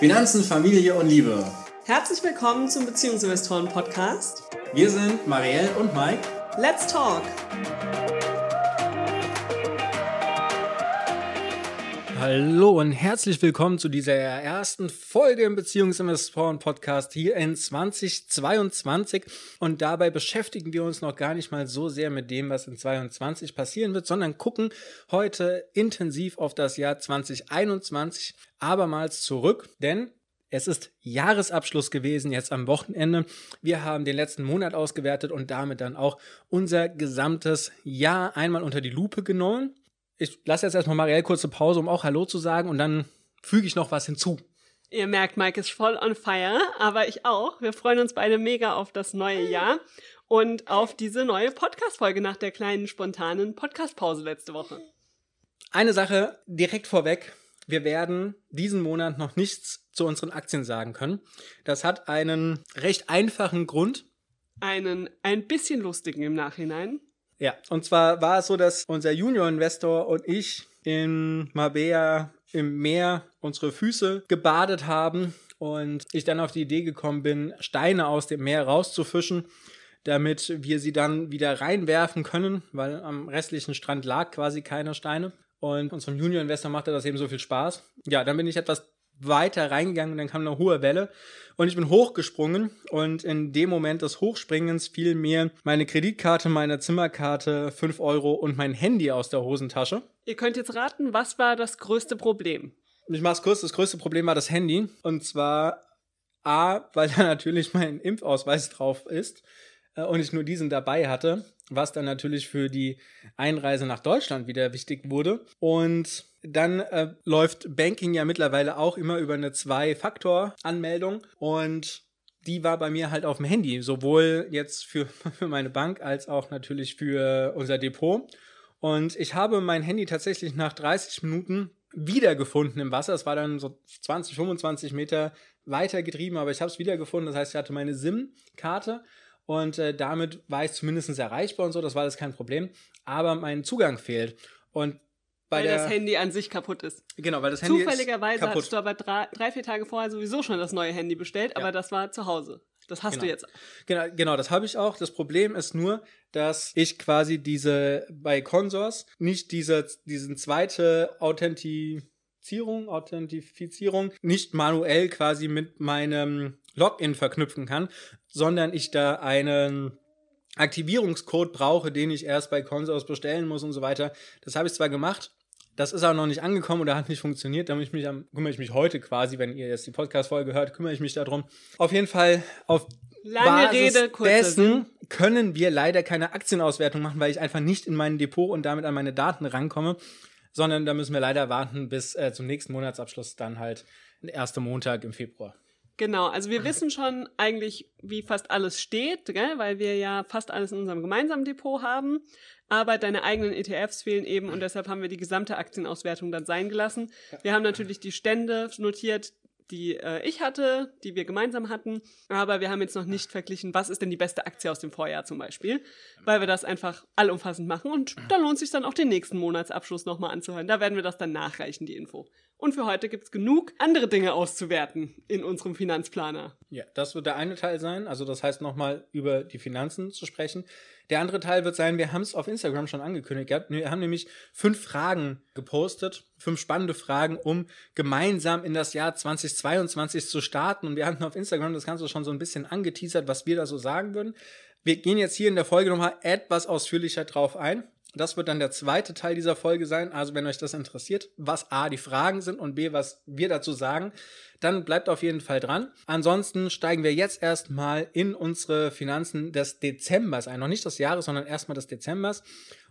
Finanzen, Familie und Liebe. Herzlich willkommen zum Beziehungsinvestoren Podcast. Wir sind Marielle und Mike. Let's talk! Hallo und herzlich willkommen zu dieser ersten Folge im Beziehungsinvestoren Podcast hier in 2022. Und dabei beschäftigen wir uns noch gar nicht mal so sehr mit dem, was in 2022 passieren wird, sondern gucken heute intensiv auf das Jahr 2021 abermals zurück, denn es ist Jahresabschluss gewesen, jetzt am Wochenende. Wir haben den letzten Monat ausgewertet und damit dann auch unser gesamtes Jahr einmal unter die Lupe genommen ich lasse jetzt erstmal Marielle kurze Pause, um auch Hallo zu sagen und dann füge ich noch was hinzu. Ihr merkt, Mike ist voll on fire, aber ich auch. Wir freuen uns beide mega auf das neue Jahr und auf diese neue Podcast-Folge nach der kleinen spontanen Podcast-Pause letzte Woche. Eine Sache direkt vorweg. Wir werden diesen Monat noch nichts zu unseren Aktien sagen können. Das hat einen recht einfachen Grund. Einen ein bisschen lustigen im Nachhinein. Ja, und zwar war es so, dass unser Junior-Investor und ich in Mabea im Meer unsere Füße gebadet haben und ich dann auf die Idee gekommen bin, Steine aus dem Meer rauszufischen, damit wir sie dann wieder reinwerfen können, weil am restlichen Strand lag quasi keine Steine. Und unserem Junior-Investor machte das eben so viel Spaß. Ja, dann bin ich etwas weiter reingegangen und dann kam eine hohe Welle und ich bin hochgesprungen und in dem Moment des Hochspringens fiel mir meine Kreditkarte, meine Zimmerkarte, 5 Euro und mein Handy aus der Hosentasche. Ihr könnt jetzt raten, was war das größte Problem? Ich mach's kurz, das größte Problem war das Handy und zwar A, weil da natürlich mein Impfausweis drauf ist äh, und ich nur diesen dabei hatte, was dann natürlich für die Einreise nach Deutschland wieder wichtig wurde. Und dann äh, läuft Banking ja mittlerweile auch immer über eine Zwei-Faktor-Anmeldung und die war bei mir halt auf dem Handy, sowohl jetzt für, für meine Bank als auch natürlich für unser Depot. Und ich habe mein Handy tatsächlich nach 30 Minuten wiedergefunden im Wasser. Es war dann so 20, 25 Meter weiter getrieben, aber ich habe es wiedergefunden. Das heißt, ich hatte meine SIM-Karte und äh, damit war ich zumindest erreichbar und so, das war alles kein Problem. Aber mein Zugang fehlt. Und weil der, das Handy an sich kaputt ist. Genau, weil das Handy Zufälligerweise hattest du aber drei, drei, vier Tage vorher sowieso schon das neue Handy bestellt, ja. aber das war zu Hause. Das hast genau. du jetzt. Genau, genau das habe ich auch. Das Problem ist nur, dass ich quasi diese bei Consors nicht diese, diesen zweite Authentifizierung, Authentifizierung nicht manuell quasi mit meinem Login verknüpfen kann, sondern ich da einen Aktivierungscode brauche, den ich erst bei Consors bestellen muss und so weiter. Das habe ich zwar gemacht, das ist auch noch nicht angekommen oder hat nicht funktioniert. Da ich mich am, kümmere ich mich heute quasi, wenn ihr jetzt die Podcast-Folge hört, kümmere ich mich darum. Auf jeden Fall, auf Lange Basis Rede, dessen können wir leider keine Aktienauswertung machen, weil ich einfach nicht in mein Depot und damit an meine Daten rankomme, sondern da müssen wir leider warten bis äh, zum nächsten Monatsabschluss, dann halt der erste Montag im Februar. Genau, also wir wissen schon eigentlich, wie fast alles steht, gell? weil wir ja fast alles in unserem gemeinsamen Depot haben. Aber deine eigenen ETFs fehlen eben und deshalb haben wir die gesamte Aktienauswertung dann sein gelassen. Wir haben natürlich die Stände notiert, die äh, ich hatte, die wir gemeinsam hatten, aber wir haben jetzt noch nicht verglichen, was ist denn die beste Aktie aus dem Vorjahr zum Beispiel, weil wir das einfach allumfassend machen und da lohnt sich dann auch den nächsten Monatsabschluss nochmal anzuhören. Da werden wir das dann nachreichen, die Info. Und für heute gibt's genug andere Dinge auszuwerten in unserem Finanzplaner. Ja, das wird der eine Teil sein, also das heißt nochmal über die Finanzen zu sprechen. Der andere Teil wird sein, wir haben es auf Instagram schon angekündigt. Wir haben nämlich fünf Fragen gepostet, fünf spannende Fragen, um gemeinsam in das Jahr 2022 zu starten. Und wir hatten auf Instagram das Ganze schon so ein bisschen angeteasert, was wir da so sagen würden. Wir gehen jetzt hier in der Folge nochmal etwas ausführlicher drauf ein. Das wird dann der zweite Teil dieser Folge sein. Also wenn euch das interessiert, was A die Fragen sind und B, was wir dazu sagen, dann bleibt auf jeden Fall dran. Ansonsten steigen wir jetzt erstmal in unsere Finanzen des Dezembers ein. Noch nicht des Jahres, sondern erstmal des Dezembers.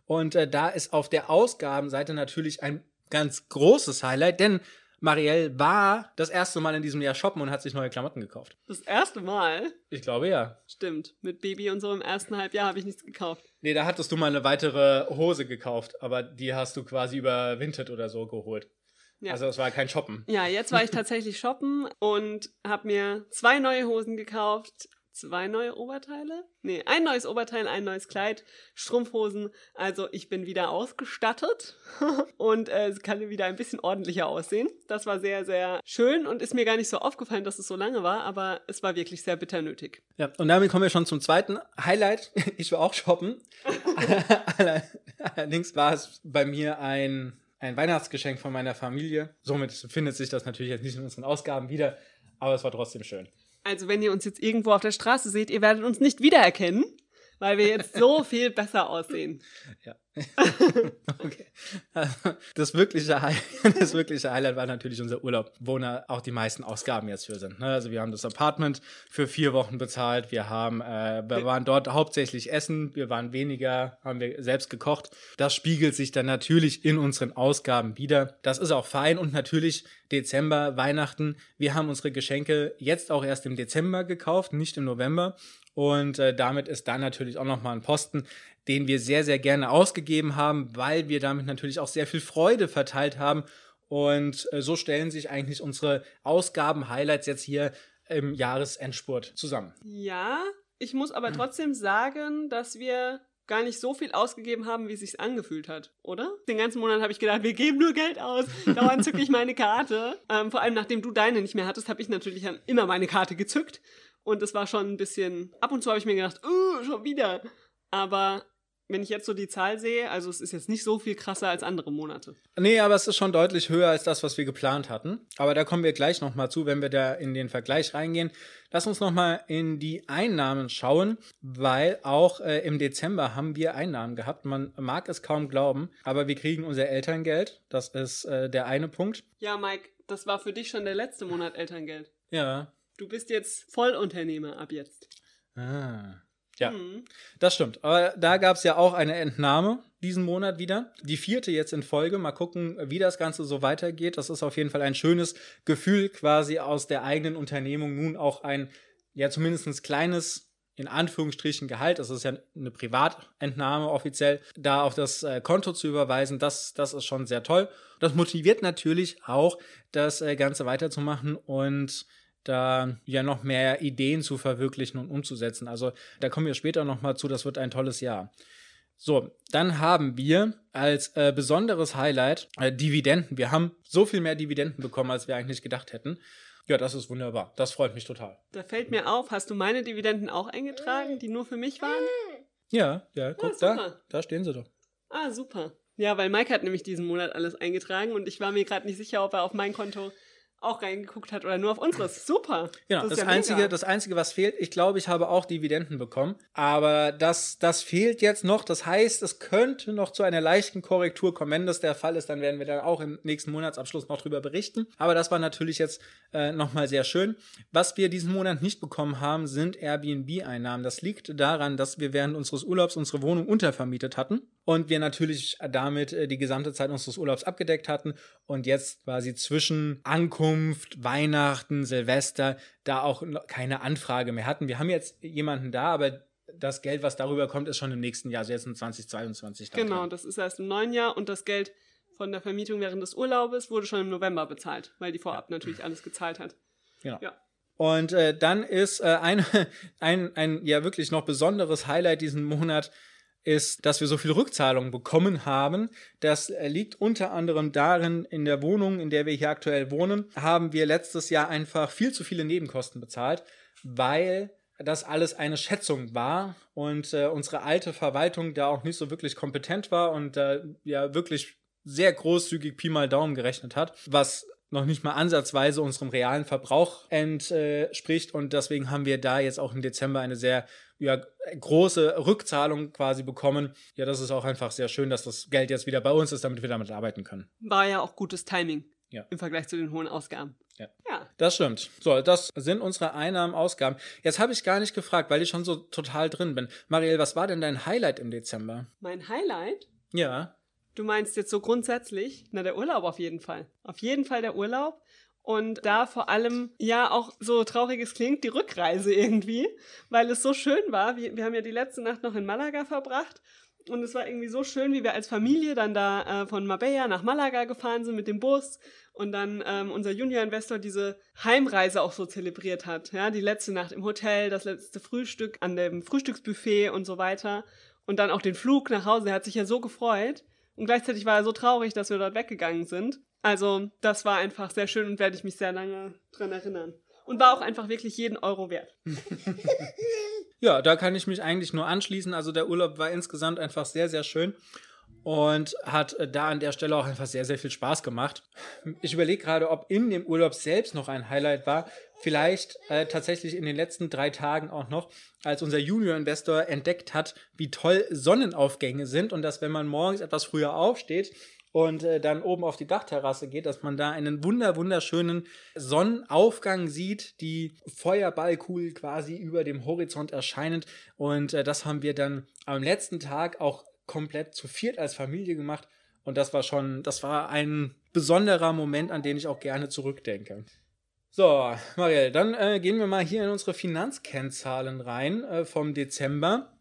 Und äh, da ist auf der Ausgabenseite natürlich ein ganz großes Highlight, denn Marielle war das erste Mal in diesem Jahr shoppen und hat sich neue Klamotten gekauft. Das erste Mal? Ich glaube ja. Stimmt. Mit Baby und so im ersten Halbjahr habe ich nichts gekauft. Nee, da hattest du mal eine weitere Hose gekauft, aber die hast du quasi überwintert oder so geholt. Ja. Also es war kein Shoppen. Ja, jetzt war ich tatsächlich shoppen und habe mir zwei neue Hosen gekauft, zwei neue Oberteile. Nee, ein neues Oberteil, ein neues Kleid, Strumpfhosen. Also ich bin wieder ausgestattet und äh, es kann wieder ein bisschen ordentlicher aussehen. Das war sehr, sehr schön und ist mir gar nicht so aufgefallen, dass es so lange war, aber es war wirklich sehr bitter nötig. Ja, und damit kommen wir schon zum zweiten Highlight. Ich war auch shoppen. Allerdings war es bei mir ein ein Weihnachtsgeschenk von meiner Familie. Somit findet sich das natürlich jetzt nicht in unseren Ausgaben wieder, aber es war trotzdem schön. Also wenn ihr uns jetzt irgendwo auf der Straße seht, ihr werdet uns nicht wiedererkennen, weil wir jetzt so viel besser aussehen. Ja. okay. Das wirkliche, Highlight, das wirkliche Highlight war natürlich unser Urlaub, wo auch die meisten Ausgaben jetzt für sind. Ne? Also wir haben das Apartment für vier Wochen bezahlt. Wir haben, äh, wir waren dort hauptsächlich essen. Wir waren weniger, haben wir selbst gekocht. Das spiegelt sich dann natürlich in unseren Ausgaben wieder. Das ist auch fein und natürlich Dezember, Weihnachten. Wir haben unsere Geschenke jetzt auch erst im Dezember gekauft, nicht im November. Und äh, damit ist dann natürlich auch nochmal ein Posten, den wir sehr, sehr gerne ausgegeben haben, weil wir damit natürlich auch sehr viel Freude verteilt haben. Und äh, so stellen sich eigentlich unsere Ausgaben-Highlights jetzt hier im Jahresendspurt zusammen. Ja, ich muss aber hm. trotzdem sagen, dass wir gar nicht so viel ausgegeben haben, wie es sich angefühlt hat, oder? Den ganzen Monat habe ich gedacht, wir geben nur Geld aus. Dauernd zücke ich meine Karte. Ähm, vor allem nachdem du deine nicht mehr hattest, habe ich natürlich immer meine Karte gezückt. Und es war schon ein bisschen. Ab und zu habe ich mir gedacht, oh, schon wieder. Aber wenn ich jetzt so die Zahl sehe, also es ist jetzt nicht so viel krasser als andere Monate. Nee, aber es ist schon deutlich höher als das, was wir geplant hatten. Aber da kommen wir gleich nochmal zu, wenn wir da in den Vergleich reingehen. Lass uns nochmal in die Einnahmen schauen, weil auch äh, im Dezember haben wir Einnahmen gehabt. Man mag es kaum glauben, aber wir kriegen unser Elterngeld. Das ist äh, der eine Punkt. Ja, Mike, das war für dich schon der letzte Monat Elterngeld. Ja. Du bist jetzt Vollunternehmer ab jetzt. Ah. Ja, mhm. das stimmt. Aber da gab es ja auch eine Entnahme diesen Monat wieder. Die vierte jetzt in Folge. Mal gucken, wie das Ganze so weitergeht. Das ist auf jeden Fall ein schönes Gefühl, quasi aus der eigenen Unternehmung nun auch ein, ja, zumindest kleines in Anführungsstrichen Gehalt, das ist ja eine Privatentnahme offiziell, da auf das äh, Konto zu überweisen, das, das ist schon sehr toll. Das motiviert natürlich auch, das äh, Ganze weiterzumachen und da ja noch mehr Ideen zu verwirklichen und umzusetzen. Also da kommen wir später nochmal zu, das wird ein tolles Jahr. So, dann haben wir als äh, besonderes Highlight äh, Dividenden. Wir haben so viel mehr Dividenden bekommen, als wir eigentlich gedacht hätten. Ja, das ist wunderbar. Das freut mich total. Da fällt mir auf, hast du meine Dividenden auch eingetragen, die nur für mich waren? Ja, ja, guck, ah, da, da stehen sie doch. Ah, super. Ja, weil Mike hat nämlich diesen Monat alles eingetragen und ich war mir gerade nicht sicher, ob er auf mein Konto auch reingeguckt hat oder nur auf unseres. Super. Genau, das, das ja einzige, das einzige, was fehlt, ich glaube, ich habe auch Dividenden bekommen, aber das, das fehlt jetzt noch. Das heißt, es könnte noch zu einer leichten Korrektur kommen. Wenn das der Fall ist, dann werden wir dann auch im nächsten Monatsabschluss noch drüber berichten. Aber das war natürlich jetzt äh, nochmal sehr schön. Was wir diesen Monat nicht bekommen haben, sind Airbnb-Einnahmen. Das liegt daran, dass wir während unseres Urlaubs unsere Wohnung untervermietet hatten und wir natürlich damit äh, die gesamte Zeit unseres Urlaubs abgedeckt hatten und jetzt quasi zwischen Ankunft, Weihnachten, Silvester da auch keine Anfrage mehr hatten. Wir haben jetzt jemanden da, aber das Geld, was darüber kommt, ist schon im nächsten Jahr, also jetzt in 2022. Genau, dran. das ist erst im neuen Jahr und das Geld von der Vermietung während des Urlaubes wurde schon im November bezahlt, weil die vorab ja. natürlich alles gezahlt hat. Genau. Ja. Und äh, dann ist äh, ein, ein, ein ja wirklich noch besonderes Highlight diesen Monat ist, dass wir so viel Rückzahlungen bekommen haben. Das liegt unter anderem darin, in der Wohnung, in der wir hier aktuell wohnen, haben wir letztes Jahr einfach viel zu viele Nebenkosten bezahlt, weil das alles eine Schätzung war und äh, unsere alte Verwaltung da auch nicht so wirklich kompetent war und äh, ja wirklich sehr großzügig Pi mal Daumen gerechnet hat, was noch nicht mal ansatzweise unserem realen Verbrauch entspricht. Und deswegen haben wir da jetzt auch im Dezember eine sehr ja, große Rückzahlung quasi bekommen. Ja, das ist auch einfach sehr schön, dass das Geld jetzt wieder bei uns ist, damit wir damit arbeiten können. War ja auch gutes Timing. Ja. Im Vergleich zu den hohen Ausgaben. Ja. ja. Das stimmt. So, das sind unsere Einnahmen, Ausgaben. Jetzt habe ich gar nicht gefragt, weil ich schon so total drin bin. Marielle, was war denn dein Highlight im Dezember? Mein Highlight? Ja. Du meinst jetzt so grundsätzlich? Na, der Urlaub auf jeden Fall. Auf jeden Fall der Urlaub. Und da vor allem, ja, auch so traurig es klingt, die Rückreise irgendwie, weil es so schön war. Wir, wir haben ja die letzte Nacht noch in Malaga verbracht Und es war irgendwie so schön, wie wir als Familie dann da äh, von Marbella nach Malaga gefahren sind mit dem Bus und dann ähm, unser Junior-Investor diese Heimreise auch so zelebriert hat. Ja, die letzte Nacht im Hotel, das letzte Frühstück an dem Frühstücksbuffet und so weiter. Und dann auch den Flug nach Hause. Er hat sich ja so gefreut. Und gleichzeitig war er so traurig, dass wir dort weggegangen sind. Also, das war einfach sehr schön und werde ich mich sehr lange dran erinnern. Und war auch einfach wirklich jeden Euro wert. ja, da kann ich mich eigentlich nur anschließen. Also der Urlaub war insgesamt einfach sehr, sehr schön und hat äh, da an der Stelle auch einfach sehr, sehr viel Spaß gemacht. Ich überlege gerade, ob in dem Urlaub selbst noch ein Highlight war. Vielleicht äh, tatsächlich in den letzten drei Tagen auch noch, als unser Junior-Investor entdeckt hat, wie toll Sonnenaufgänge sind und dass, wenn man morgens etwas früher aufsteht, und äh, dann oben auf die Dachterrasse geht, dass man da einen wunder wunderschönen Sonnenaufgang sieht, die Feuerballkugel quasi über dem Horizont erscheinend und äh, das haben wir dann am letzten Tag auch komplett zu viert als Familie gemacht und das war schon, das war ein besonderer Moment, an den ich auch gerne zurückdenke. So, Marielle, dann äh, gehen wir mal hier in unsere Finanzkennzahlen rein äh, vom Dezember.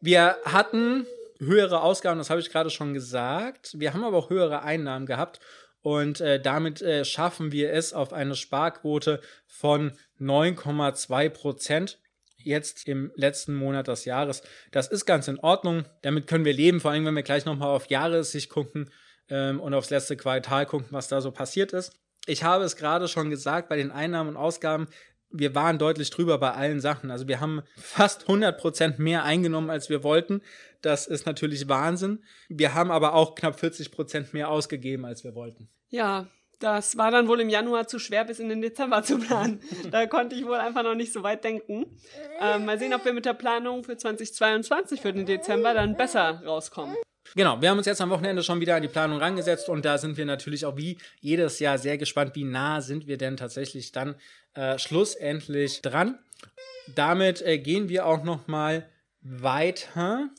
Wir hatten höhere Ausgaben, das habe ich gerade schon gesagt. Wir haben aber auch höhere Einnahmen gehabt und äh, damit äh, schaffen wir es auf eine Sparquote von 9,2 Prozent. Jetzt im letzten Monat des Jahres. Das ist ganz in Ordnung. Damit können wir leben, vor allem wenn wir gleich nochmal auf Jahressicht gucken ähm, und aufs letzte Quartal gucken, was da so passiert ist. Ich habe es gerade schon gesagt, bei den Einnahmen und Ausgaben wir waren deutlich drüber bei allen Sachen. Also wir haben fast 100 Prozent mehr eingenommen, als wir wollten. Das ist natürlich Wahnsinn. Wir haben aber auch knapp 40 Prozent mehr ausgegeben, als wir wollten. Ja, das war dann wohl im Januar zu schwer, bis in den Dezember zu planen. da konnte ich wohl einfach noch nicht so weit denken. Ähm, mal sehen, ob wir mit der Planung für 2022 für den Dezember dann besser rauskommen. Genau, wir haben uns jetzt am Wochenende schon wieder an die Planung rangesetzt und da sind wir natürlich auch wie jedes Jahr sehr gespannt, wie nah sind wir denn tatsächlich dann äh, schlussendlich dran. Damit äh, gehen wir auch noch mal weiter.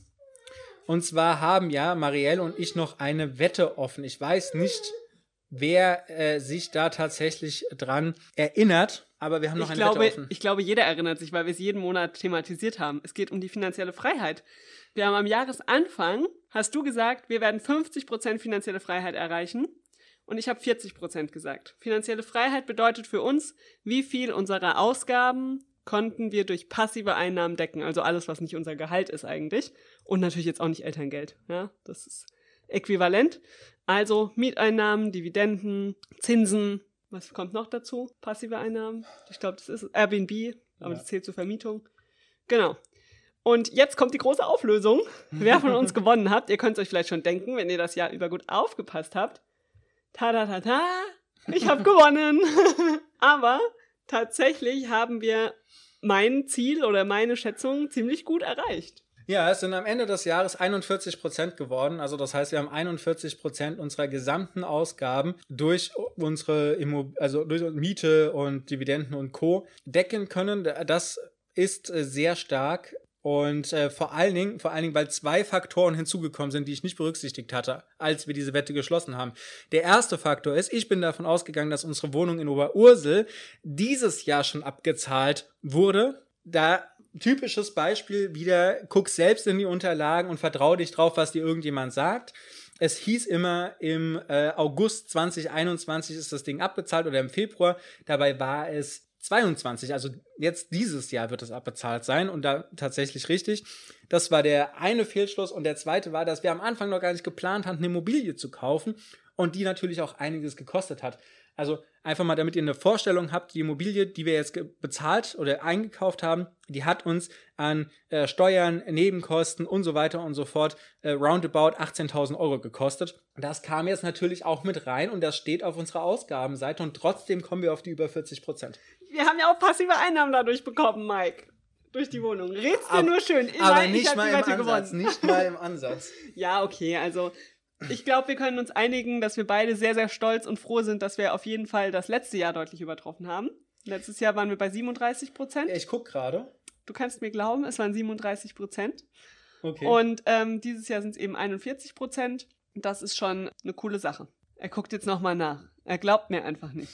Und zwar haben ja Marielle und ich noch eine Wette offen. Ich weiß nicht, wer äh, sich da tatsächlich dran erinnert, aber wir haben noch ich eine glaube, Wette offen. Ich glaube, jeder erinnert sich, weil wir es jeden Monat thematisiert haben. Es geht um die finanzielle Freiheit. Wir haben am Jahresanfang, hast du gesagt, wir werden 50% finanzielle Freiheit erreichen. Und ich habe 40% gesagt. Finanzielle Freiheit bedeutet für uns, wie viel unserer Ausgaben konnten wir durch passive Einnahmen decken. Also alles, was nicht unser Gehalt ist eigentlich. Und natürlich jetzt auch nicht Elterngeld. Ja, das ist äquivalent. Also Mieteinnahmen, Dividenden, Zinsen. Was kommt noch dazu? Passive Einnahmen. Ich glaube, das ist Airbnb, aber ja. das zählt zur Vermietung. Genau. Und jetzt kommt die große Auflösung. Wer von uns gewonnen hat, ihr könnt es euch vielleicht schon denken, wenn ihr das Jahr über gut aufgepasst habt. Ta ta ta ta, ich habe gewonnen. Aber tatsächlich haben wir mein Ziel oder meine Schätzung ziemlich gut erreicht. Ja, es sind am Ende des Jahres 41 Prozent geworden. Also das heißt, wir haben 41 Prozent unserer gesamten Ausgaben durch unsere Immo also durch Miete und Dividenden und Co. decken können. Das ist äh, sehr stark. Und äh, vor allen Dingen, vor allen Dingen, weil zwei Faktoren hinzugekommen sind, die ich nicht berücksichtigt hatte, als wir diese Wette geschlossen haben. Der erste Faktor ist, ich bin davon ausgegangen, dass unsere Wohnung in Oberursel dieses Jahr schon abgezahlt wurde. Da typisches Beispiel wieder, guck selbst in die Unterlagen und vertrau dich drauf, was dir irgendjemand sagt. Es hieß immer, im äh, August 2021 ist das Ding abbezahlt oder im Februar. Dabei war es 22, also jetzt dieses Jahr wird es abbezahlt sein und da tatsächlich richtig. Das war der eine Fehlschluss und der zweite war, dass wir am Anfang noch gar nicht geplant hatten, eine Immobilie zu kaufen und die natürlich auch einiges gekostet hat. Also einfach mal, damit ihr eine Vorstellung habt, die Immobilie, die wir jetzt bezahlt oder eingekauft haben, die hat uns an äh, Steuern, Nebenkosten und so weiter und so fort äh, roundabout 18.000 Euro gekostet. Das kam jetzt natürlich auch mit rein und das steht auf unserer Ausgabenseite und trotzdem kommen wir auf die über 40 Prozent. Wir haben ja auch passive Einnahmen dadurch bekommen, Mike durch die Wohnung. Redst dir nur schön. Ich aber nicht mal im Ansatz. Gewonnen. Nicht mal im Ansatz. ja, okay. Also ich glaube, wir können uns einigen, dass wir beide sehr, sehr stolz und froh sind, dass wir auf jeden Fall das letzte Jahr deutlich übertroffen haben. Letztes Jahr waren wir bei 37 Prozent. Ich guck gerade. Du kannst mir glauben, es waren 37 Prozent. Okay. Und ähm, dieses Jahr sind es eben 41 Prozent. Das ist schon eine coole Sache. Er guckt jetzt nochmal nach. Er glaubt mir einfach nicht.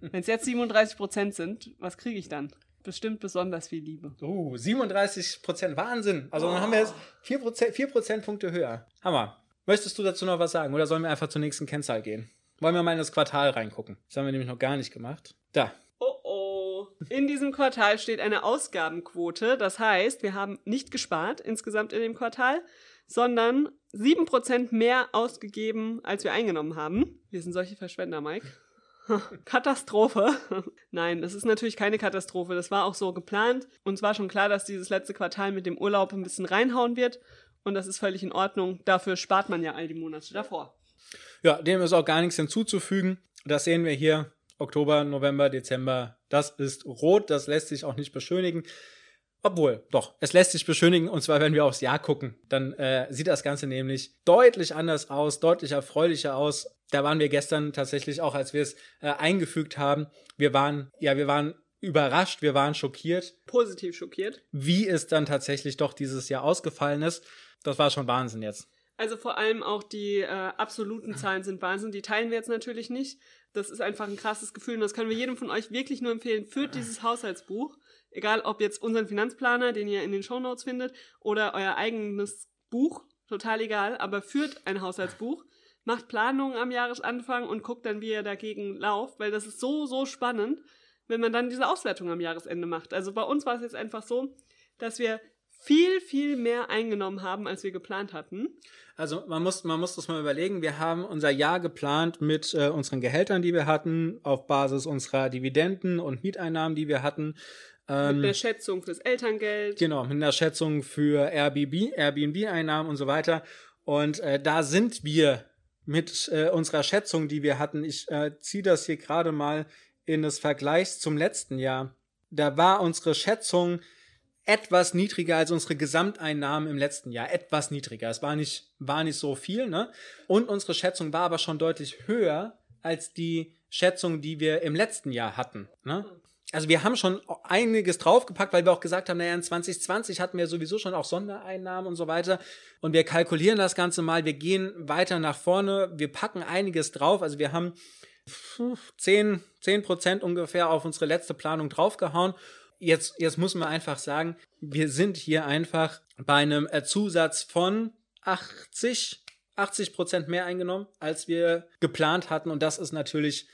Wenn es jetzt 37 Prozent sind, was kriege ich dann? bestimmt besonders viel Liebe. Uh, 37 Prozent. Wahnsinn. Also dann haben wir jetzt 4 Prozent, 4 Prozentpunkte höher. Hammer. Möchtest du dazu noch was sagen oder sollen wir einfach zur nächsten Kennzahl gehen? Wollen wir mal in das Quartal reingucken? Das haben wir nämlich noch gar nicht gemacht. Da. Oh oh. In diesem Quartal steht eine Ausgabenquote. Das heißt, wir haben nicht gespart insgesamt in dem Quartal, sondern 7% mehr ausgegeben, als wir eingenommen haben. Wir sind solche Verschwender, Mike. Katastrophe. Nein, das ist natürlich keine Katastrophe. Das war auch so geplant. Uns war schon klar, dass dieses letzte Quartal mit dem Urlaub ein bisschen reinhauen wird. Und das ist völlig in Ordnung. Dafür spart man ja all die Monate davor. Ja, dem ist auch gar nichts hinzuzufügen. Das sehen wir hier. Oktober, November, Dezember. Das ist rot. Das lässt sich auch nicht beschönigen. Obwohl, doch, es lässt sich beschönigen. Und zwar, wenn wir aufs Jahr gucken, dann äh, sieht das Ganze nämlich deutlich anders aus, deutlich erfreulicher aus. Da waren wir gestern tatsächlich auch, als wir es äh, eingefügt haben. Wir waren, ja, wir waren überrascht, wir waren schockiert. Positiv schockiert. Wie es dann tatsächlich doch dieses Jahr ausgefallen ist. Das war schon Wahnsinn jetzt. Also vor allem auch die äh, absoluten Zahlen sind Wahnsinn. Die teilen wir jetzt natürlich nicht. Das ist einfach ein krasses Gefühl und das können wir jedem von euch wirklich nur empfehlen. Führt dieses Haushaltsbuch. Egal ob jetzt unseren Finanzplaner, den ihr in den Shownotes findet, oder euer eigenes Buch. Total egal. Aber führt ein Haushaltsbuch. Macht Planungen am Jahresanfang und guckt dann, wie ihr dagegen lauft, weil das ist so, so spannend, wenn man dann diese Auswertung am Jahresende macht. Also bei uns war es jetzt einfach so, dass wir viel, viel mehr eingenommen haben, als wir geplant hatten. Also man muss, man muss das mal überlegen. Wir haben unser Jahr geplant mit äh, unseren Gehältern, die wir hatten, auf Basis unserer Dividenden und Mieteinnahmen, die wir hatten. Ähm, mit der Schätzung fürs Elterngeld. Genau, mit einer Schätzung für Airbnb, Airbnb-Einnahmen und so weiter. Und äh, da sind wir mit äh, unserer Schätzung, die wir hatten. Ich äh, ziehe das hier gerade mal in das Vergleich zum letzten Jahr. Da war unsere Schätzung etwas niedriger als unsere Gesamteinnahmen im letzten Jahr. Etwas niedriger. Es war nicht, war nicht so viel, ne? Und unsere Schätzung war aber schon deutlich höher als die Schätzung, die wir im letzten Jahr hatten. Ne? Also wir haben schon einiges draufgepackt, weil wir auch gesagt haben, naja, in 2020 hatten wir sowieso schon auch Sondereinnahmen und so weiter. Und wir kalkulieren das Ganze mal, wir gehen weiter nach vorne, wir packen einiges drauf. Also wir haben 10, 10 Prozent ungefähr auf unsere letzte Planung draufgehauen jetzt, jetzt muss man einfach sagen, wir sind hier einfach bei einem äh, Zusatz von 80, 80 Prozent mehr eingenommen, als wir geplant hatten. Und das ist natürlich,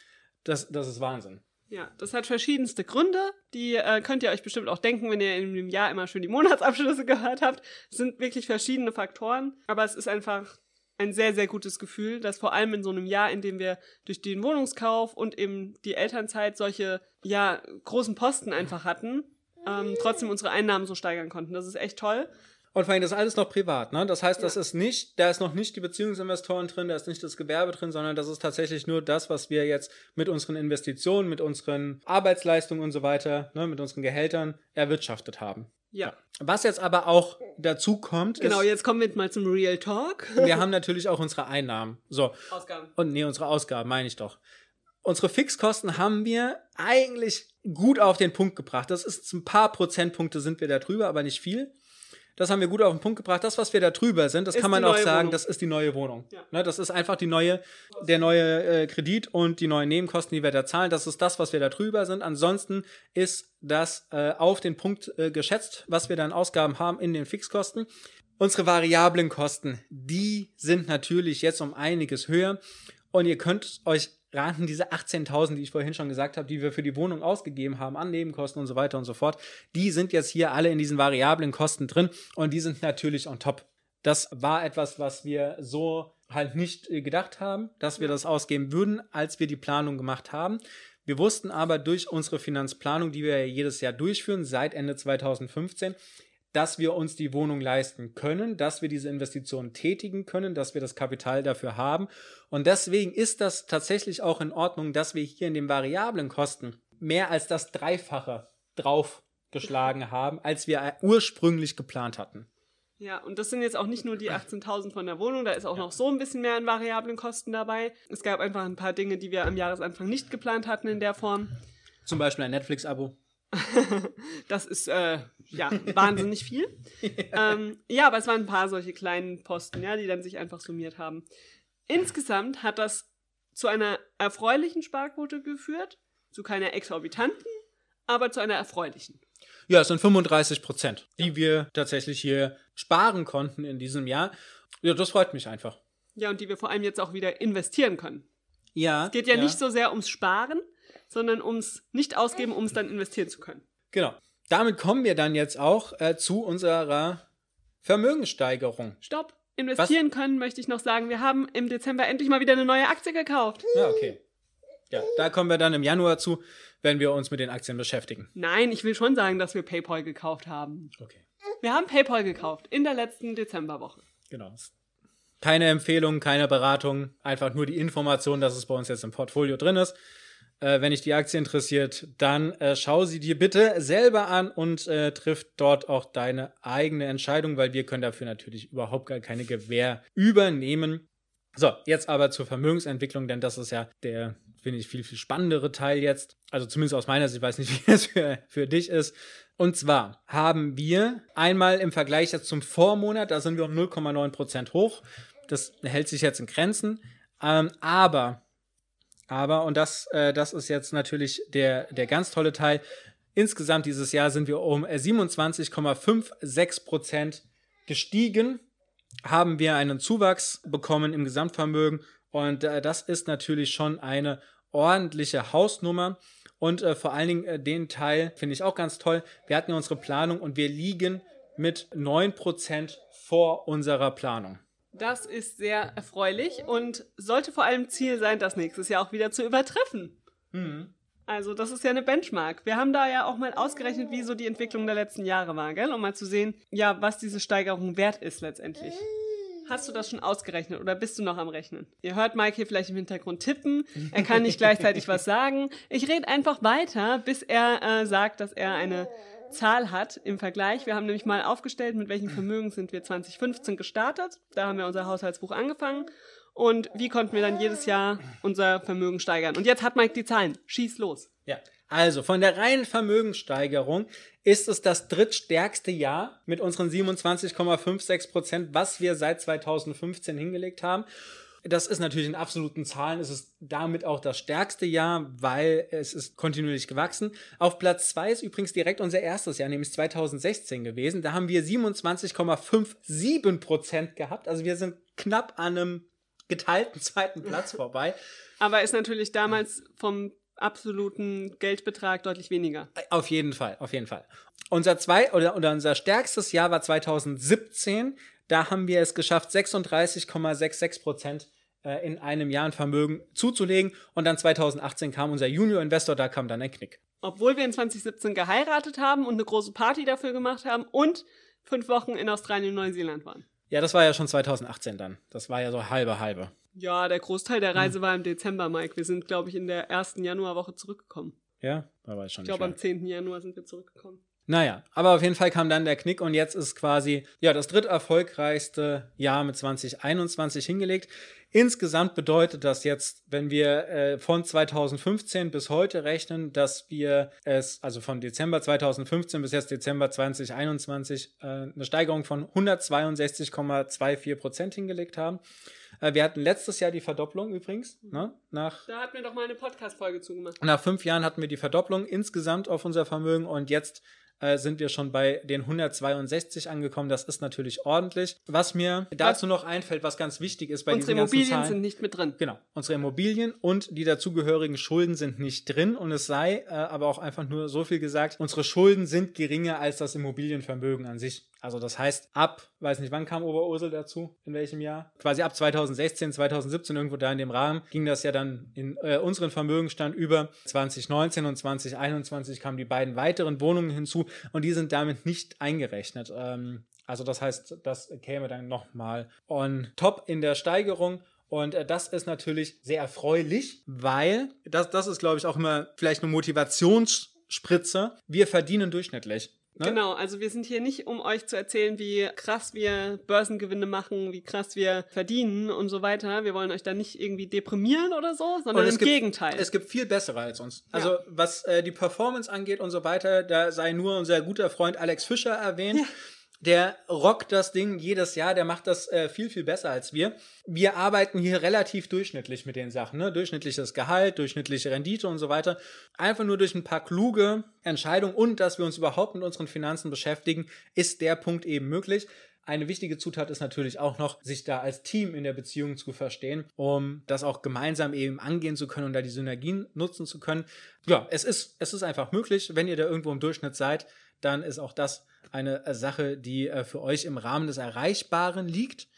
das, das ist Wahnsinn. Ja, das hat verschiedenste Gründe. Die äh, könnt ihr euch bestimmt auch denken, wenn ihr in dem Jahr immer schön die Monatsabschlüsse gehört habt. Es sind wirklich verschiedene Faktoren, aber es ist einfach ein sehr, sehr gutes Gefühl, dass vor allem in so einem Jahr, in dem wir durch den Wohnungskauf und eben die Elternzeit solche, ja, großen Posten einfach hatten, ähm, trotzdem unsere Einnahmen so steigern konnten. Das ist echt toll. Und vor allem, das ist alles noch privat, ne? Das heißt, ja. das ist nicht, da ist noch nicht die Beziehungsinvestoren drin, da ist nicht das Gewerbe drin, sondern das ist tatsächlich nur das, was wir jetzt mit unseren Investitionen, mit unseren Arbeitsleistungen und so weiter, ne, mit unseren Gehältern erwirtschaftet haben. Ja. Was jetzt aber auch dazu kommt. Genau, jetzt kommen wir mal zum Real Talk. wir haben natürlich auch unsere Einnahmen. So. Ausgaben. Und nee, unsere Ausgaben, meine ich doch. Unsere Fixkosten haben wir eigentlich gut auf den Punkt gebracht. Das ist ein paar Prozentpunkte sind wir da drüber, aber nicht viel. Das haben wir gut auf den Punkt gebracht. Das, was wir da drüber sind, das ist kann man auch sagen, Wohnung. das ist die neue Wohnung. Ja. Ne, das ist einfach die neue, der neue äh, Kredit und die neuen Nebenkosten, die wir da zahlen. Das ist das, was wir da drüber sind. Ansonsten ist das äh, auf den Punkt äh, geschätzt, was wir dann Ausgaben haben in den Fixkosten. Unsere variablen Kosten, die sind natürlich jetzt um einiges höher. Und ihr könnt euch raten, diese 18.000, die ich vorhin schon gesagt habe, die wir für die Wohnung ausgegeben haben, an Nebenkosten und so weiter und so fort, die sind jetzt hier alle in diesen variablen Kosten drin und die sind natürlich on top. Das war etwas, was wir so halt nicht äh, gedacht haben, dass wir das ausgeben würden, als wir die Planung gemacht haben. Wir wussten aber durch unsere Finanzplanung, die wir jedes Jahr durchführen, seit Ende 2015, dass wir uns die Wohnung leisten können, dass wir diese Investitionen tätigen können, dass wir das Kapital dafür haben. Und deswegen ist das tatsächlich auch in Ordnung, dass wir hier in den variablen Kosten mehr als das Dreifache draufgeschlagen haben, als wir ursprünglich geplant hatten. Ja, und das sind jetzt auch nicht nur die 18.000 von der Wohnung, da ist auch noch so ein bisschen mehr an variablen Kosten dabei. Es gab einfach ein paar Dinge, die wir am Jahresanfang nicht geplant hatten in der Form. Zum Beispiel ein Netflix-Abo. das ist äh, ja wahnsinnig viel. ja. Ähm, ja, aber es waren ein paar solche kleinen Posten, ja, die dann sich einfach summiert haben. Insgesamt hat das zu einer erfreulichen Sparquote geführt, zu keiner exorbitanten, aber zu einer erfreulichen. Ja, es sind 35 Prozent, die wir tatsächlich hier sparen konnten in diesem Jahr. Ja, das freut mich einfach. Ja, und die wir vor allem jetzt auch wieder investieren können. Ja. Es geht ja, nicht so sehr ums Sparen, sondern ums Nicht-Ausgeben, um es dann investieren zu können. Genau. Damit kommen wir dann jetzt auch äh, zu unserer Vermögenssteigerung. Stopp. Investieren können, möchte ich noch sagen. Wir haben im Dezember endlich mal wieder eine neue Aktie gekauft. Ja, okay. Ja, da kommen wir dann im Januar zu, wenn wir uns mit den Aktien beschäftigen. Nein, ich will schon sagen, dass wir PayPal gekauft haben. Okay. Wir haben PayPal gekauft in der letzten Dezemberwoche. Genau. Keine Empfehlung, keine Beratung, einfach nur die Information, dass es bei uns jetzt im Portfolio drin ist. Äh, wenn dich die Aktie interessiert, dann äh, schau sie dir bitte selber an und äh, triff dort auch deine eigene Entscheidung, weil wir können dafür natürlich überhaupt gar keine Gewähr übernehmen. So, jetzt aber zur Vermögensentwicklung, denn das ist ja der, finde ich, viel, viel spannendere Teil jetzt. Also zumindest aus meiner Sicht, ich weiß nicht, wie es für, für dich ist. Und zwar haben wir einmal im Vergleich jetzt zum Vormonat, da sind wir um 0,9 Prozent hoch. Das hält sich jetzt in Grenzen. Ähm, aber aber, und das, äh, das ist jetzt natürlich der, der ganz tolle Teil, insgesamt dieses Jahr sind wir um 27,56 Prozent gestiegen, haben wir einen Zuwachs bekommen im Gesamtvermögen und äh, das ist natürlich schon eine ordentliche Hausnummer. Und äh, vor allen Dingen äh, den Teil finde ich auch ganz toll. Wir hatten ja unsere Planung und wir liegen mit 9% vor unserer Planung. Das ist sehr erfreulich und sollte vor allem Ziel sein, das nächstes Jahr auch wieder zu übertreffen. Mhm. Also, das ist ja eine Benchmark. Wir haben da ja auch mal ausgerechnet, wie so die Entwicklung der letzten Jahre war, gell? Um mal zu sehen, ja, was diese Steigerung wert ist letztendlich. Hast du das schon ausgerechnet oder bist du noch am Rechnen? Ihr hört Mike hier vielleicht im Hintergrund tippen. Er kann nicht gleichzeitig was sagen. Ich rede einfach weiter, bis er äh, sagt, dass er eine Zahl hat im Vergleich. Wir haben nämlich mal aufgestellt, mit welchen Vermögen sind wir 2015 gestartet. Da haben wir unser Haushaltsbuch angefangen. Und wie konnten wir dann jedes Jahr unser Vermögen steigern? Und jetzt hat Mike die Zahlen. Schieß los. Ja, also von der reinen Vermögenssteigerung ist es das drittstärkste Jahr mit unseren 27,56 Prozent, was wir seit 2015 hingelegt haben. Das ist natürlich in absoluten Zahlen, es ist damit auch das stärkste Jahr, weil es ist kontinuierlich gewachsen. Auf Platz zwei ist übrigens direkt unser erstes Jahr, nämlich 2016 gewesen. Da haben wir 27,57 Prozent gehabt. Also wir sind knapp an einem geteilten zweiten Platz vorbei. Aber ist natürlich damals vom absoluten Geldbetrag deutlich weniger. Auf jeden Fall, auf jeden Fall. Unser zwei oder, oder unser stärkstes Jahr war 2017. Da haben wir es geschafft, 36,66 Prozent äh, in einem Jahr ein Vermögen zuzulegen. Und dann 2018 kam unser Junior-Investor, da kam dann ein Knick. Obwohl wir in 2017 geheiratet haben und eine große Party dafür gemacht haben und fünf Wochen in Australien und Neuseeland waren. Ja, das war ja schon 2018 dann. Das war ja so halbe, halbe. Ja, der Großteil der Reise hm. war im Dezember, Mike. Wir sind, glaube ich, in der ersten Januarwoche zurückgekommen. Ja, da war ich schon. Ich glaube, am 10. Januar sind wir zurückgekommen. Naja, aber auf jeden Fall kam dann der Knick und jetzt ist quasi ja das dritterfolgreichste Jahr mit 2021 hingelegt. Insgesamt bedeutet das jetzt, wenn wir äh, von 2015 bis heute rechnen, dass wir es, also von Dezember 2015 bis jetzt Dezember 2021, äh, eine Steigerung von 162,24 Prozent hingelegt haben. Äh, wir hatten letztes Jahr die Verdopplung übrigens. Ne? Nach, da hatten wir doch mal eine Podcast-Folge zugemacht. Nach fünf Jahren hatten wir die Verdopplung insgesamt auf unser Vermögen und jetzt äh, sind wir schon bei den 162 angekommen. Das ist natürlich ordentlich. Was mir dazu noch einfällt, was ganz wichtig ist bei unsere diesen ganzen Immobilien Zahlen, sind nicht mit drin. Genau, unsere Immobilien und die dazugehörigen Schulden sind nicht drin und es sei äh, aber auch einfach nur so viel gesagt, unsere Schulden sind geringer als das Immobilienvermögen an sich. Also das heißt, ab, weiß nicht, wann kam Oberursel dazu? In welchem Jahr? Quasi ab 2016, 2017, irgendwo da in dem Rahmen, ging das ja dann in äh, unseren Vermögenstand über. 2019 und 2021 kamen die beiden weiteren Wohnungen hinzu und die sind damit nicht eingerechnet. Ähm, also das heißt, das käme dann nochmal on top in der Steigerung. Und äh, das ist natürlich sehr erfreulich, weil das, das ist, glaube ich, auch immer vielleicht eine Motivationsspritze. Wir verdienen durchschnittlich. Ne? Genau, also wir sind hier nicht, um euch zu erzählen, wie krass wir Börsengewinne machen, wie krass wir verdienen und so weiter. Wir wollen euch da nicht irgendwie deprimieren oder so, sondern im gibt, Gegenteil. Es gibt viel bessere als uns. Also ja. was äh, die Performance angeht und so weiter, da sei nur unser guter Freund Alex Fischer erwähnt. Ja der rockt das Ding jedes Jahr, der macht das äh, viel, viel besser als wir. Wir arbeiten hier relativ durchschnittlich mit den Sachen, ne? Durchschnittliches Gehalt, durchschnittliche Rendite und so weiter. Einfach nur durch ein paar kluge Entscheidungen und dass wir uns überhaupt mit unseren Finanzen beschäftigen, ist der Punkt eben möglich. Eine wichtige Zutat ist natürlich auch noch, sich da als Team in der Beziehung zu verstehen, um das auch gemeinsam eben angehen zu können und da die Synergien nutzen zu können. Ja, es ist, es ist einfach möglich. Wenn ihr da irgendwo im Durchschnitt seid, dann ist auch das eine äh, Sache, die äh, für euch im Rahmen des Erreichbaren liegt.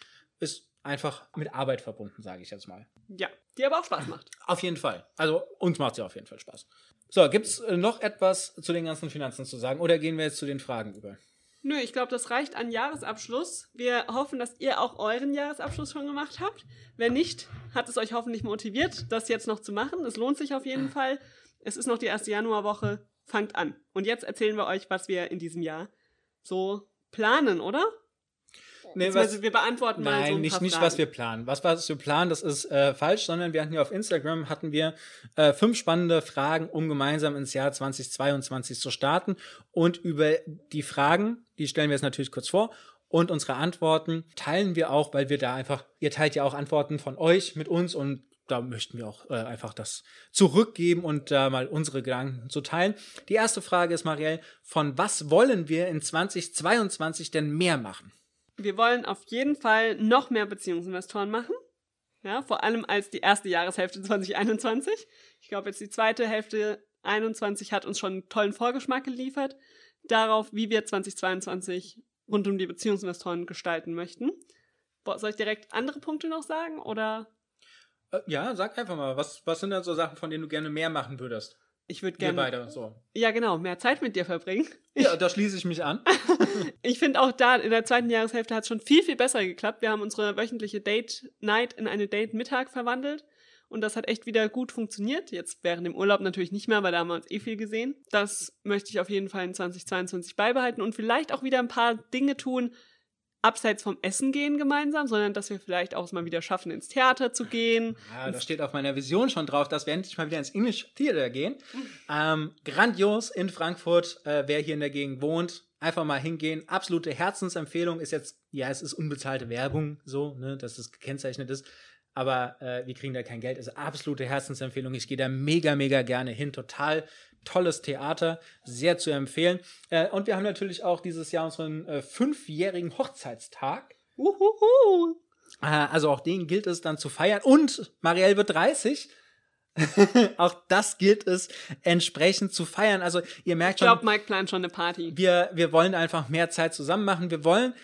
Ist einfach mit Arbeit verbunden, sage ich jetzt mal. Ja, die aber auch Spaß macht. Auf jeden Fall. Also uns macht sie auf jeden Fall Spaß. So, gibt es äh, noch etwas zu den ganzen Finanzen zu sagen oder gehen wir jetzt zu den Fragen über? Nö, ich glaube, das reicht an Jahresabschluss. Wir hoffen, dass ihr auch euren Jahresabschluss schon gemacht habt. Wenn nicht, hat es euch hoffentlich motiviert, das jetzt noch zu machen. Es lohnt sich auf jeden Fall. Es ist noch die erste Januarwoche. Fangt an. Und jetzt erzählen wir euch, was wir in diesem Jahr so planen, oder? Nee, was, wir beantworten nein, mal so ein nicht, nicht was wir planen. Was, was wir planen, das ist äh, falsch, sondern wir hatten hier auf Instagram hatten wir äh, fünf spannende Fragen, um gemeinsam ins Jahr 2022 zu starten. Und über die Fragen, die stellen wir jetzt natürlich kurz vor. Und unsere Antworten teilen wir auch, weil wir da einfach, ihr teilt ja auch Antworten von euch mit uns und da möchten wir auch äh, einfach das zurückgeben und da mal unsere Gedanken zu teilen. Die erste Frage ist, Marielle, von was wollen wir in 2022 denn mehr machen? Wir wollen auf jeden Fall noch mehr Beziehungsinvestoren machen. Ja, vor allem als die erste Jahreshälfte 2021. Ich glaube, jetzt die zweite Hälfte 21 hat uns schon einen tollen Vorgeschmack geliefert darauf, wie wir 2022 rund um die Beziehungsinvestoren gestalten möchten. Soll ich direkt andere Punkte noch sagen oder Äh, ja, sag einfach mal, was, was sind denn so Sachen, von denen du gerne mehr machen würdest? ich würde Wir gerne beide, so. ja genau mehr Zeit mit dir verbringen. Ja, da schließe ich mich an. Ich finde auch da in der zweiten Jahreshälfte hat es schon viel, viel besser geklappt. Wir haben unsere wöchentliche Date-Night in eine Date-Mittag verwandelt. Und das hat echt wieder gut funktioniert. Jetzt während dem Urlaub natürlich nicht mehr, weil da haben wir uns eh viel gesehen. Das möchte ich auf jeden Fall in 2022 beibehalten und vielleicht auch wieder ein paar Dinge tun, abseits vom Essen gehen gemeinsam, sondern dass wir vielleicht auch mal wieder schaffen, ins Theater zu gehen. Ja, das steht auf meiner Vision schon drauf, dass wir endlich mal wieder ins English Theater gehen. Ähm, grandios in Frankfurt, äh, wer hier in der Gegend wohnt, einfach mal hingehen. Absolute Herzensempfehlung ist jetzt, ja, es ist unbezahlte Werbung, so, ne, dass es gekennzeichnet ist. Aber äh, wir kriegen da kein Geld. Ist absolute Herzensempfehlung. Ich gehe da mega, mega gerne hin. Total tolles Theater, sehr zu empfehlen. Äh, und wir haben natürlich auch dieses Jahr unseren äh, fünfjährigen Hochzeitstag. Uhuhu. Äh, Also auch den gilt es dann zu feiern. Und Marielle wird 30. auch das gilt es entsprechend zu feiern. Also ihr merkt Ich schon, glaube, Mike plant schon eine Party. wir, wir wollen einfach mehr Zeit zusammen machen. Wir wollen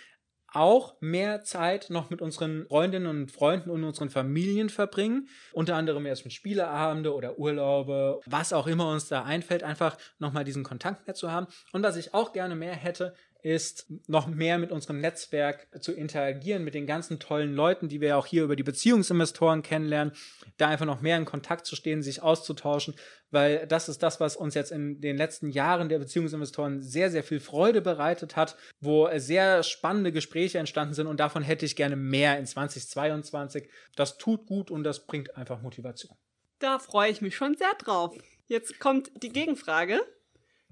auch mehr Zeit noch mit unseren Freundinnen und Freunden und unseren Familien verbringen. Unter anderem erst mit Spieleabende oder Urlaube, was auch immer uns da einfällt, einfach nochmal diesen Kontakt mehr zu haben. Und was ich auch gerne mehr hätte, ist noch mehr mit unserem Netzwerk zu interagieren, mit den ganzen tollen Leuten, die wir auch hier über die Beziehungsinvestoren kennenlernen, da einfach noch mehr in Kontakt zu stehen, sich auszutauschen, weil das ist das, was uns jetzt in den letzten Jahren der Beziehungsinvestoren sehr, sehr viel Freude bereitet hat, wo sehr spannende Gespräche entstanden sind und davon hätte ich gerne mehr in 2022. Das tut gut und das bringt einfach Motivation. Da freue ich mich schon sehr drauf. Jetzt kommt die Gegenfrage.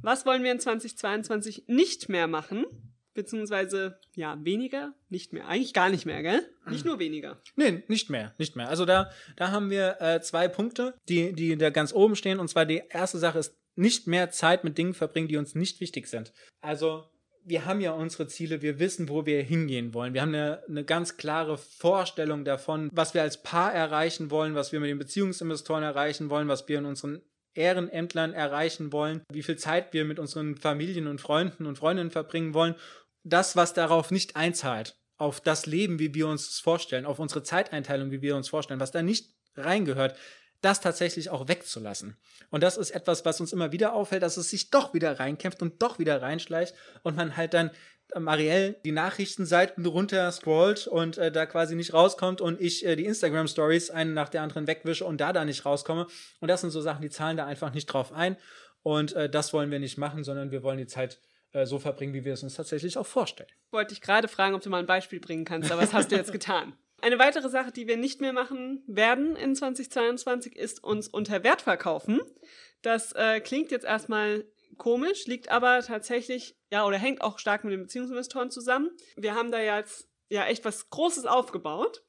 Was wollen wir in 2022 nicht mehr machen? Beziehungsweise, ja, weniger? Nicht mehr. Eigentlich gar nicht mehr, gell? Nicht nur weniger. Nee, nicht mehr, nicht mehr. Also da, da haben wir äh, zwei Punkte, die, die da ganz oben stehen. Und zwar die erste Sache ist, nicht mehr Zeit mit Dingen verbringen, die uns nicht wichtig sind. Also wir haben ja unsere Ziele, wir wissen, wo wir hingehen wollen. Wir haben eine, eine ganz klare Vorstellung davon, was wir als Paar erreichen wollen, was wir mit den Beziehungsinvestoren erreichen wollen, was wir in unseren Ehrenämtlern erreichen wollen, wie viel Zeit wir mit unseren Familien und Freunden und Freundinnen verbringen wollen. Das, was darauf nicht einzahlt, auf das Leben, wie wir uns das vorstellen, auf unsere Zeiteinteilung, wie wir uns vorstellen, was da nicht reingehört, das tatsächlich auch wegzulassen. Und das ist etwas, was uns immer wieder auffällt, dass es sich doch wieder reinkämpft und doch wieder reinschleicht und man halt dann Marielle die Nachrichtenseiten runter scrollt und äh, da quasi nicht rauskommt und ich äh, die Instagram Stories einen nach der anderen wegwische und da da nicht rauskomme. Und das sind so Sachen, die zahlen da einfach nicht drauf ein. Und äh, das wollen wir nicht machen, sondern wir wollen die Zeit äh, so verbringen, wie wir es uns tatsächlich auch vorstellen. Wollte ich gerade fragen, ob du mal ein Beispiel bringen kannst, aber das hast du jetzt getan. Eine weitere Sache, die wir nicht mehr machen werden in 2022, ist uns unter Wert verkaufen. Das äh, klingt jetzt erstmal komisch, liegt aber tatsächlich, ja, oder hängt auch stark mit den Beziehungsinvestoren zusammen. Wir haben da jetzt ja echt was Großes aufgebaut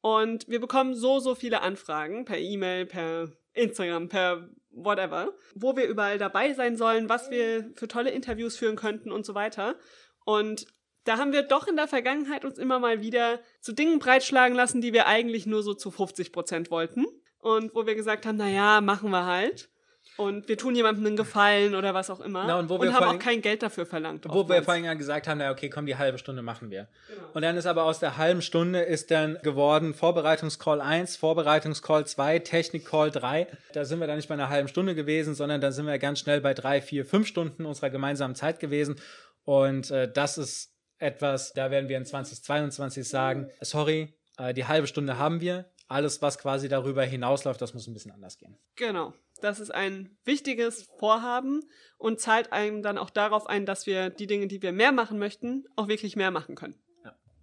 und wir bekommen so, so viele Anfragen per E-Mail, per Instagram, per whatever, wo wir überall dabei sein sollen, was wir für tolle Interviews führen könnten und so weiter. Und da haben wir doch in der Vergangenheit uns immer mal wieder zu Dingen breitschlagen lassen, die wir eigentlich nur so zu 50 Prozent wollten. Und wo wir gesagt haben, na ja, machen wir halt und wir tun jemandem einen Gefallen oder was auch immer Na, und und haben auch kein Geld dafür verlangt. Wo wir vorhin ja gesagt haben, na okay, komm, die halbe Stunde machen wir. Genau. Und dann ist aber aus der halben Stunde ist dann geworden Vorbereitungscall 1, Vorbereitungscall 2, Technikcall 3. Da sind wir dann nicht bei einer halben Stunde gewesen, sondern da sind wir ganz schnell bei drei, vier, fünf Stunden unserer gemeinsamen Zeit gewesen. Und äh, das ist etwas, da werden wir in 2022 sagen, sorry, äh, die halbe Stunde haben wir. Alles, was quasi darüber hinausläuft, das muss ein bisschen anders gehen. Genau. Das ist ein wichtiges Vorhaben und zahlt einem dann auch darauf ein, dass wir die Dinge, die wir mehr machen möchten, auch wirklich mehr machen können.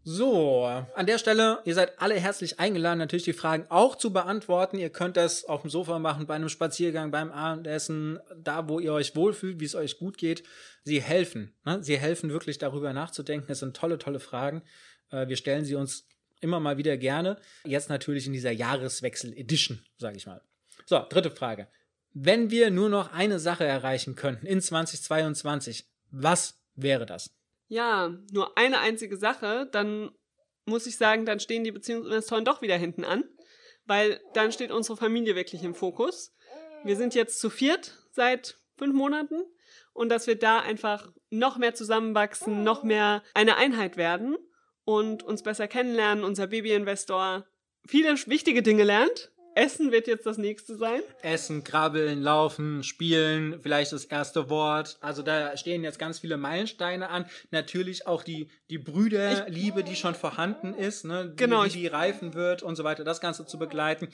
So, an der Stelle, ihr seid alle herzlich eingeladen, natürlich die Fragen auch zu beantworten. Ihr könnt das auf dem Sofa machen, bei einem Spaziergang, beim Abendessen, da wo ihr euch wohlfühlt, wie es euch gut geht. Sie helfen. Ne? Sie helfen wirklich darüber nachzudenken. Es sind tolle, tolle Fragen. Äh, Wir stellen sie uns immer mal wieder gerne. Jetzt natürlich in dieser Jahreswechsel-Edition, sage ich mal. So, dritte Frage. Wenn wir nur noch eine Sache erreichen könnten in 2022, was wäre das? Ja, nur eine einzige Sache, dann muss ich sagen, dann stehen die Beziehungsinvestoren doch wieder hinten an, weil dann steht unsere Familie wirklich im Fokus. Wir sind jetzt zu viert seit fünf Monaten und dass wir da einfach noch mehr zusammenwachsen, noch mehr eine Einheit werden und uns besser kennenlernen, unser Babyinvestor viele wichtige Dinge lernt. Essen wird jetzt das nächste sein. Essen, krabbeln, laufen, spielen, vielleicht das erste Wort. Also da stehen jetzt ganz viele Meilensteine an. Natürlich auch die, die Brüderliebe, die schon vorhanden ist, ne? die, Genau, wie ich- die reifen wird und so weiter, das Ganze zu begleiten.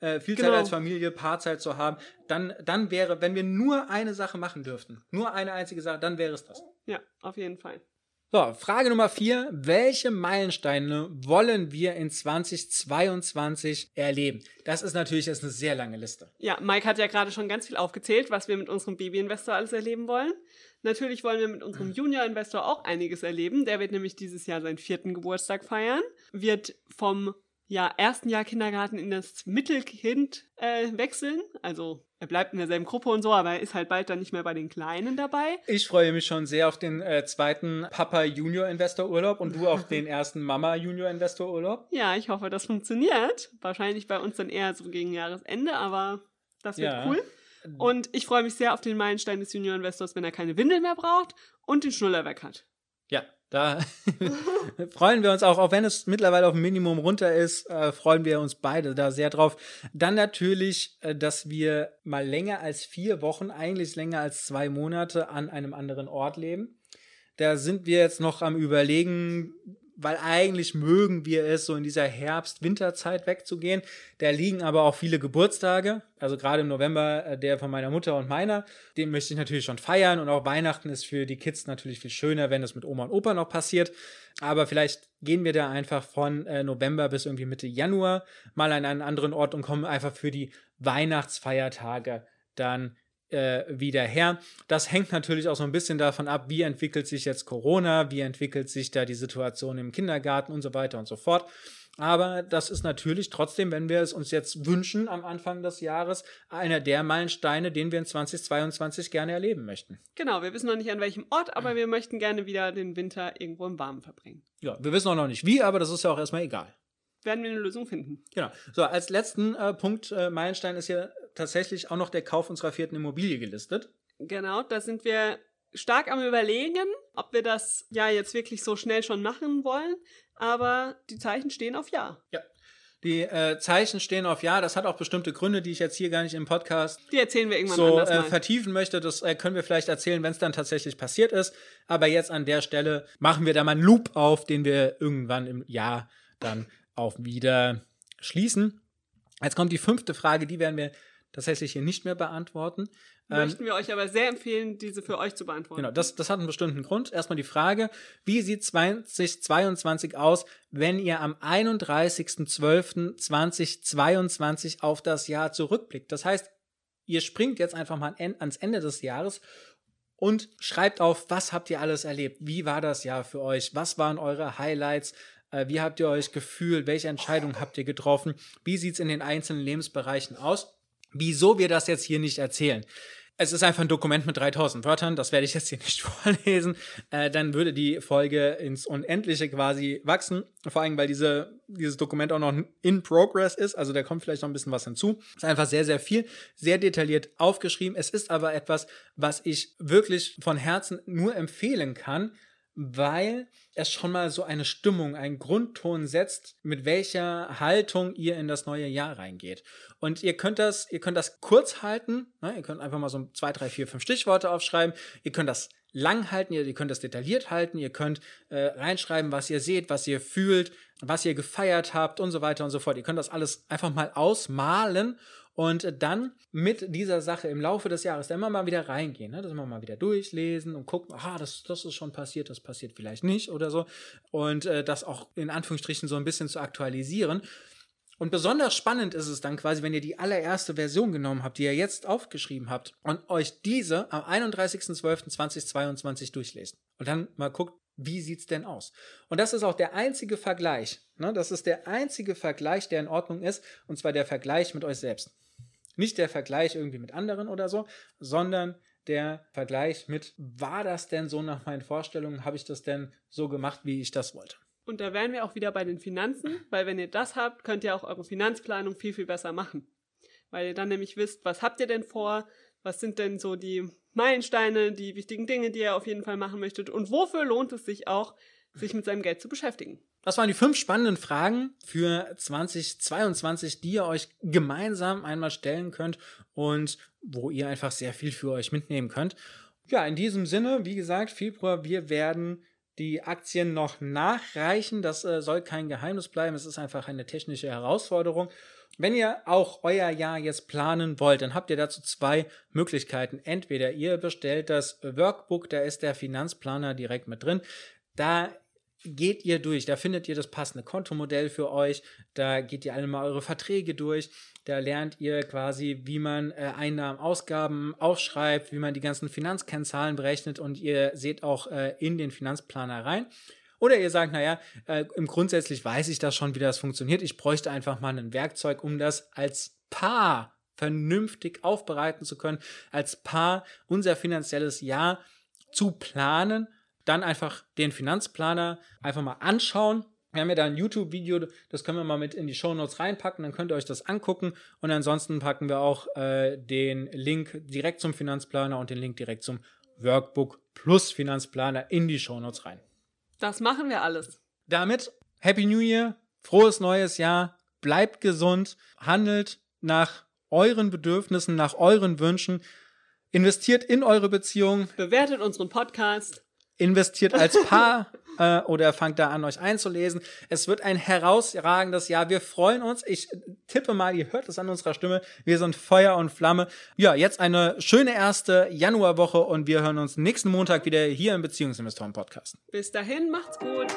Äh, viel Zeit Genau. als Familie, Paarzeit zu haben, dann, dann wäre, wenn wir nur eine Sache machen dürften, nur eine einzige Sache, dann wäre es das. Ja, auf jeden Fall. So, Frage Nummer vier. Welche Meilensteine wollen wir in 2022 erleben? Das ist natürlich jetzt eine sehr lange Liste. Ja, Mike hat ja gerade schon ganz viel aufgezählt, was wir mit unserem Baby-Investor alles erleben wollen. Natürlich wollen wir mit unserem Junior-Investor auch einiges erleben. Der wird nämlich dieses Jahr seinen vierten Geburtstag feiern, wird vom ja, ersten Jahr Kindergarten in das Mittelkind äh, wechseln. Also er bleibt in derselben Gruppe und so, aber er ist halt bald dann nicht mehr bei den Kleinen dabei. Ich freue mich schon sehr auf den äh, zweiten Papa Junior Investor Urlaub und du auf den ersten Mama Junior Investor Urlaub. Ja, ich hoffe, das funktioniert. Wahrscheinlich bei uns dann eher so gegen Jahresende, aber das wird Ja. cool. Und ich freue mich sehr auf den Meilenstein des Junior-Investors, wenn er keine Windel mehr braucht und den Schnuller weg hat. Ja, da freuen wir uns auch, auch wenn es mittlerweile auf dem Minimum runter ist, äh, freuen wir uns beide da sehr drauf. Dann natürlich, äh, dass wir mal länger als vier Wochen, eigentlich länger als zwei Monate an einem anderen Ort leben. Da sind wir jetzt noch am Überlegen, weil eigentlich mögen wir es, so in dieser Herbst-Winterzeit wegzugehen. Da liegen aber auch viele Geburtstage, also gerade im November äh, der von meiner Mutter und meiner. Den möchte ich natürlich schon feiern und auch Weihnachten ist für die Kids natürlich viel schöner, wenn das mit Oma und Opa noch passiert. Aber vielleicht gehen wir da einfach von äh, November bis irgendwie Mitte Januar mal an einen anderen Ort und kommen einfach für die Weihnachtsfeiertage dann äh, wieder her. Das hängt natürlich auch so ein bisschen davon ab, wie entwickelt sich jetzt Corona, wie entwickelt sich da die Situation im Kindergarten und so weiter und so fort. Aber das ist natürlich trotzdem, wenn wir es uns jetzt wünschen am Anfang des Jahres, einer der Meilensteine, den wir in 2022 gerne erleben möchten. Genau, wir wissen noch nicht an welchem Ort, aber wir möchten gerne wieder den Winter irgendwo im Warmen verbringen. Ja, wir wissen auch noch nicht wie, aber das ist ja auch erstmal egal. Werden wir eine Lösung finden. Genau. So, als letzten äh, Punkt, äh, Meilenstein ist hier tatsächlich auch noch der Kauf unserer vierten Immobilie gelistet. Genau, da sind wir stark am Überlegen, ob wir das ja jetzt wirklich so schnell schon machen wollen. Aber die Zeichen stehen auf Ja. Ja. Die äh, Zeichen stehen auf Ja. Das hat auch bestimmte Gründe, die ich jetzt hier gar nicht im Podcast Die erzählen wir irgendwann so äh, vertiefen möchte. Das äh, können wir vielleicht erzählen, wenn es dann tatsächlich passiert ist. Aber jetzt an der Stelle machen wir da mal einen Loop auf, den wir irgendwann im Jahr dann auch wieder schließen. Jetzt kommt die fünfte Frage, die werden wir tatsächlich hier nicht mehr beantworten. Ähm, Möchten wir euch aber sehr empfehlen, diese für euch zu beantworten. Genau, das, das hat einen bestimmten Grund. Erstmal die Frage, wie sieht 2022 aus, wenn ihr am 31.12.2022 auf das Jahr zurückblickt? Das heißt, ihr springt jetzt einfach mal an- ans Ende des Jahres und schreibt auf, was habt ihr alles erlebt? Wie war das Jahr für euch? Was waren eure Highlights? Äh, wie habt ihr euch gefühlt? Welche Entscheidungen habt ihr getroffen? Wie sieht es in den einzelnen Lebensbereichen aus? Wieso wir das jetzt hier nicht erzählen? Es ist einfach ein Dokument mit 3000 Wörtern, das werde ich jetzt hier nicht vorlesen. Äh, dann würde die Folge ins Unendliche quasi wachsen. Vor allem, weil diese, dieses Dokument auch noch in Progress ist. Also da kommt vielleicht noch ein bisschen was hinzu. Es ist einfach sehr, sehr viel, sehr detailliert aufgeschrieben. Es ist aber etwas, was ich wirklich von Herzen nur empfehlen kann, weil es schon mal so eine Stimmung, einen Grundton setzt, mit welcher Haltung ihr in das neue Jahr reingeht. Und ihr könnt das, ihr könnt das kurz halten, ne? ihr könnt einfach mal so zwei, drei, vier, fünf Stichworte aufschreiben, ihr könnt das lang halten, ihr, ihr könnt das detailliert halten, ihr könnt äh, reinschreiben, was ihr seht, was ihr fühlt, was ihr gefeiert habt und so weiter und so fort. Ihr könnt das alles einfach mal ausmalen und dann mit dieser Sache im Laufe des Jahres immer mal wieder reingehen, ne? dass wir mal wieder durchlesen und gucken, aha, das, das ist schon passiert, das passiert vielleicht nicht oder so. Und äh, das auch in Anführungsstrichen so ein bisschen zu aktualisieren. Und besonders spannend ist es dann quasi, wenn ihr die allererste Version genommen habt, die ihr jetzt aufgeschrieben habt und euch diese am 31.12.2022 durchlest. Und dann mal guckt, wie sieht's denn aus? Und das ist auch der einzige Vergleich. Ne? Das ist der einzige Vergleich, der in Ordnung ist, und zwar der Vergleich mit euch selbst. Nicht der Vergleich irgendwie mit anderen oder so, sondern der Vergleich mit, war das denn so nach meinen Vorstellungen? Habe ich das denn so gemacht, wie ich das wollte? Und da wären wir auch wieder bei den Finanzen, weil wenn ihr das habt, könnt ihr auch eure Finanzplanung viel, viel besser machen. Weil ihr dann nämlich wisst, was habt ihr denn vor? Was sind denn so die Meilensteine, die wichtigen Dinge, die ihr auf jeden Fall machen möchtet? Und wofür lohnt es sich auch, sich mit seinem Geld zu beschäftigen? Das waren die fünf spannenden Fragen für 2022, die ihr euch gemeinsam einmal stellen könnt und wo ihr einfach sehr viel für euch mitnehmen könnt. Ja, in diesem Sinne, wie gesagt, Februar, wir werden die Aktien noch nachreichen. Das äh, soll kein Geheimnis bleiben. Es ist einfach eine technische Herausforderung. Wenn ihr auch euer Jahr jetzt planen wollt, dann habt ihr dazu zwei Möglichkeiten. Entweder ihr bestellt das Workbook, da ist der Finanzplaner direkt mit drin. Da geht ihr durch, da findet ihr das passende Kontomodell für euch, da geht ihr alle mal eure Verträge durch, da lernt ihr quasi, wie man äh, Einnahmen, Ausgaben aufschreibt, wie man die ganzen Finanzkennzahlen berechnet und ihr seht auch äh, in den Finanzplaner rein. Oder ihr sagt, naja, äh, im grundsätzlich weiß ich das schon, wie das funktioniert. Ich bräuchte einfach mal ein Werkzeug, um das als Paar vernünftig aufbereiten zu können, als Paar unser finanzielles Jahr zu planen dann einfach den Finanzplaner einfach mal anschauen. Wir haben ja da ein YouTube-Video, das können wir mal mit in die Show Notes reinpacken, dann könnt ihr euch das angucken. Und ansonsten packen wir auch äh, den Link direkt zum Finanzplaner und den Link direkt zum Workbook plus Finanzplaner in die Show Notes rein. Das machen wir alles. Damit Happy New Year, frohes neues Jahr, bleibt gesund, handelt nach euren Bedürfnissen, nach euren Wünschen, investiert in eure Beziehung, bewertet unseren Podcast investiert als Paar äh, oder fangt da an, euch einzulesen. Es wird ein herausragendes Jahr. Wir freuen uns. Ich tippe mal, ihr hört es an unserer Stimme. Wir sind Feuer und Flamme. Ja, jetzt eine schöne erste Januarwoche und wir hören uns nächsten Montag wieder hier im Beziehungsinvestoren Podcast. Bis dahin, macht's gut.